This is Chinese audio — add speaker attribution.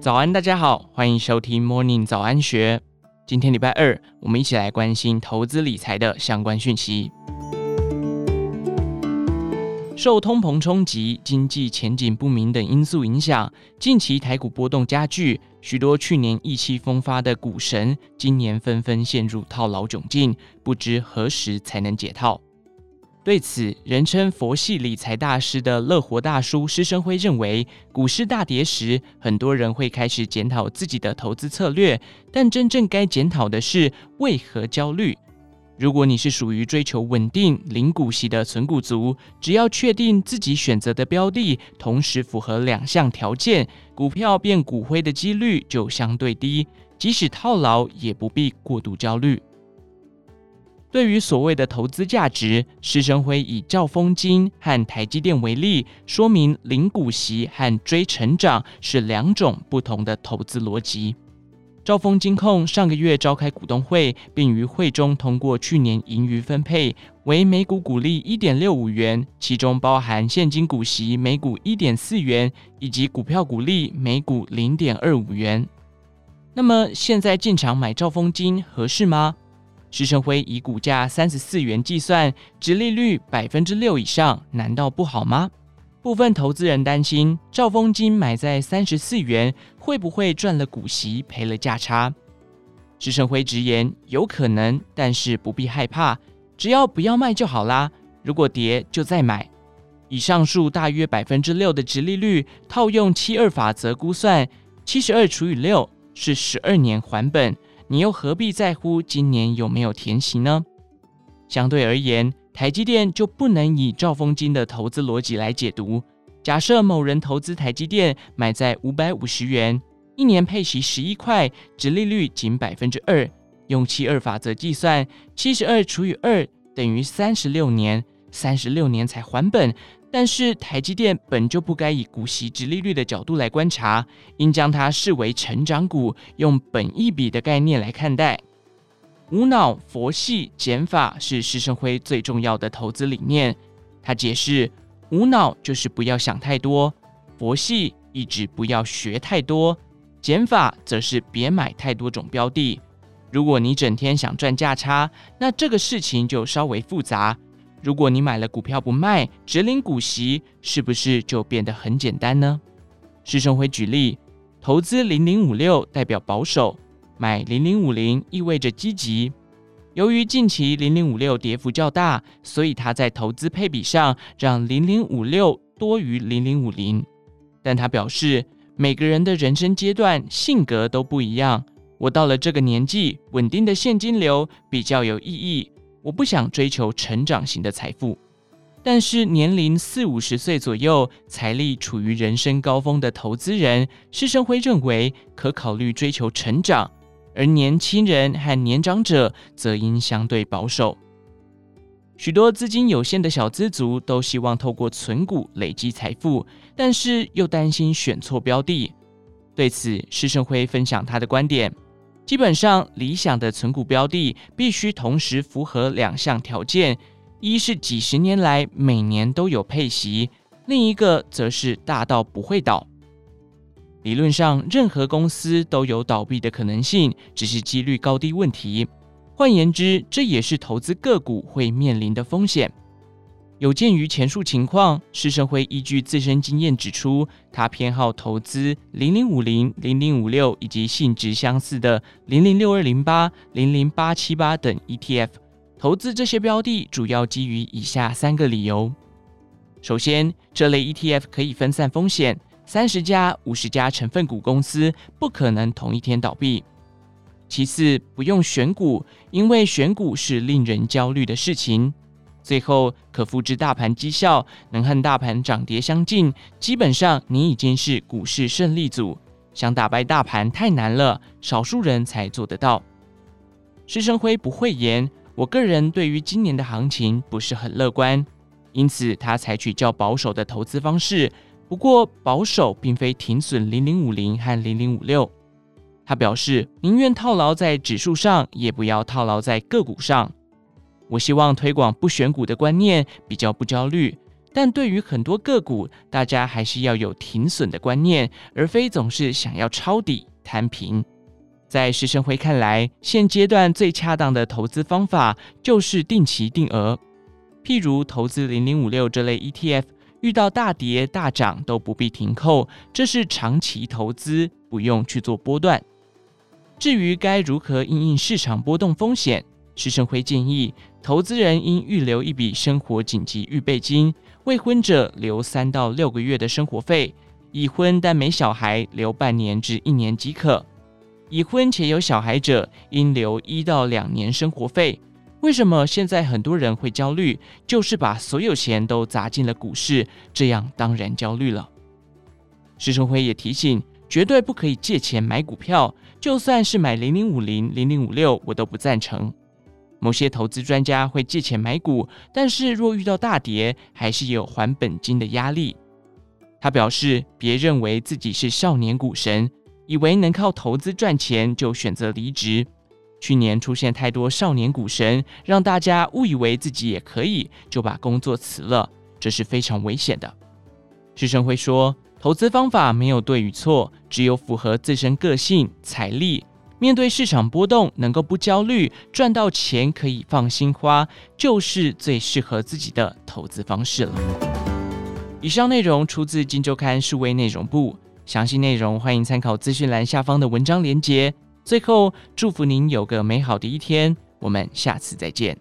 Speaker 1: 早安，大家好，欢迎收听 Morning 早安学。今天礼拜二，我们一起来关心投资理财的相关讯息。受通膨冲击、经济前景不明等因素影响，近期台股波动加剧，许多去年意气风发的股神，今年纷纷陷入套牢窘境，不知何时才能解套。对此，人称佛系理财大师的乐活大叔施生辉认为，股市大跌时，很多人会开始检讨自己的投资策略，但真正该检讨的是为何焦虑。如果你是属于追求稳定、零股息的存股族，只要确定自己选择的标的同时符合两项条件，股票变股灰的几率就相对低，即使套牢也不必过度焦虑。对于所谓的投资价值，施生辉以兆丰金和台积电为例，说明零股息和追成长是两种不同的投资逻辑。兆丰金控上个月召开股东会，并于会中通过去年盈余分配为每股股利一点六五元，其中包含现金股息每股一点四元，以及股票股利每股零点二五元。那么现在进场买兆丰金合适吗？施成辉以股价三十四元计算，殖利率百分之六以上，难道不好吗？部分投资人担心，兆丰金买在三十四元，会不会赚了股息，赔了价差？施成辉直言，有可能，但是不必害怕，只要不要卖就好啦。如果跌就再买。以上述大约百分之六的殖利率，套用七二法则估算，七十二除以六是十二年还本，你又何必在乎今年有没有填息呢？相对而言，台积电就不能以兆丰金的投资逻辑来解读。假设某人投资台积电，买在五百五十元，一年配息十一块，殖利率仅百分之二，用七二法则计算，七十二除以二等于三十六年，三十六年才还本。但是台积电本就不该以股息殖利率的角度来观察，应将它视为成长股，用本益比的概念来看待。无脑佛系减法是施升辉最重要的投资理念。他解释，无脑就是不要想太多，佛系一直不要学太多，减法则是别买太多种标的。如果你整天想赚价差，那这个事情就稍微复杂。如果你买了股票不卖，只领股息，是不是就变得很简单呢？施升辉举例，投资零零五六代表保守。买零零五零意味着积极。由于近期零零五六跌幅较大，所以他在投资配比上让零零五六多于零零五零。但他表示，每个人的人生阶段性格都不一样。我到了这个年纪，稳定的现金流比较有意义。我不想追求成长型的财富。但是年龄四五十岁左右，财力处于人生高峰的投资人，施升辉认为可考虑追求成长。而年轻人和年长者则应相对保守。许多资金有限的小资族都希望透过存股累积财富，但是又担心选错标的。对此，施胜辉分享他的观点：基本上，理想的存股标的必须同时符合两项条件，一是几十年来每年都有配息，另一个则是大到不会倒。理论上，任何公司都有倒闭的可能性，只是几率高低问题。换言之，这也是投资个股会面临的风险。有鉴于前述情况，施生辉依据自身经验指出，他偏好投资零零五零、零零五六以及性质相似的零零六二零八、零零八七八等 ETF。投资这些标的主要基于以下三个理由：首先，这类 ETF 可以分散风险。三十家、五十家成分股公司不可能同一天倒闭。其次，不用选股，因为选股是令人焦虑的事情。最后，可复制大盘绩效，能和大盘涨跌相近，基本上你已经是股市胜利组。想打败大盘太难了，少数人才做得到。施生辉不讳言，我个人对于今年的行情不是很乐观，因此他采取较保守的投资方式。不过，保守并非停损零零五零和零零五六。他表示，宁愿套牢在指数上，也不要套牢在个股上。我希望推广不选股的观念，比较不焦虑。但对于很多个股，大家还是要有停损的观念，而非总是想要抄底摊平。在施升辉看来，现阶段最恰当的投资方法就是定期定额，譬如投资零零五六这类 ETF，遇到大跌大涨都不必停扣，这是长期投资，不用去做波段。至于该如何应应市场波动风险，施升辉建议投资人应预留一笔生活紧急预备金，未婚者留三到六个月的生活费，已婚但没小孩留半年至一年即可。已婚且有小孩者应留一到两年生活费。为什么现在很多人会焦虑？就是把所有钱都砸进了股市，这样当然焦虑了。施升辉也提醒，绝对不可以借钱买股票，就算是买零零五零、零零五六，我都不赞成。某些投资专家会借钱买股，但是若遇到大跌，还是有还本金的压力。他表示，别认为自己是少年股神。以为能靠投资赚钱就选择离职。去年出现太多少年股神，让大家误以为自己也可以，就把工作辞了，这是非常危险的。施升辉说，投资方法没有对与错，只有符合自身个性、财力，面对市场波动能够不焦虑，赚到钱可以放心花，就是最适合自己的投资方式了。以上内容出自《金周刊》数位内容部。详细内容欢迎参考资讯栏下方的文章连结。最后，祝福您有个美好的一天，我们下次再见。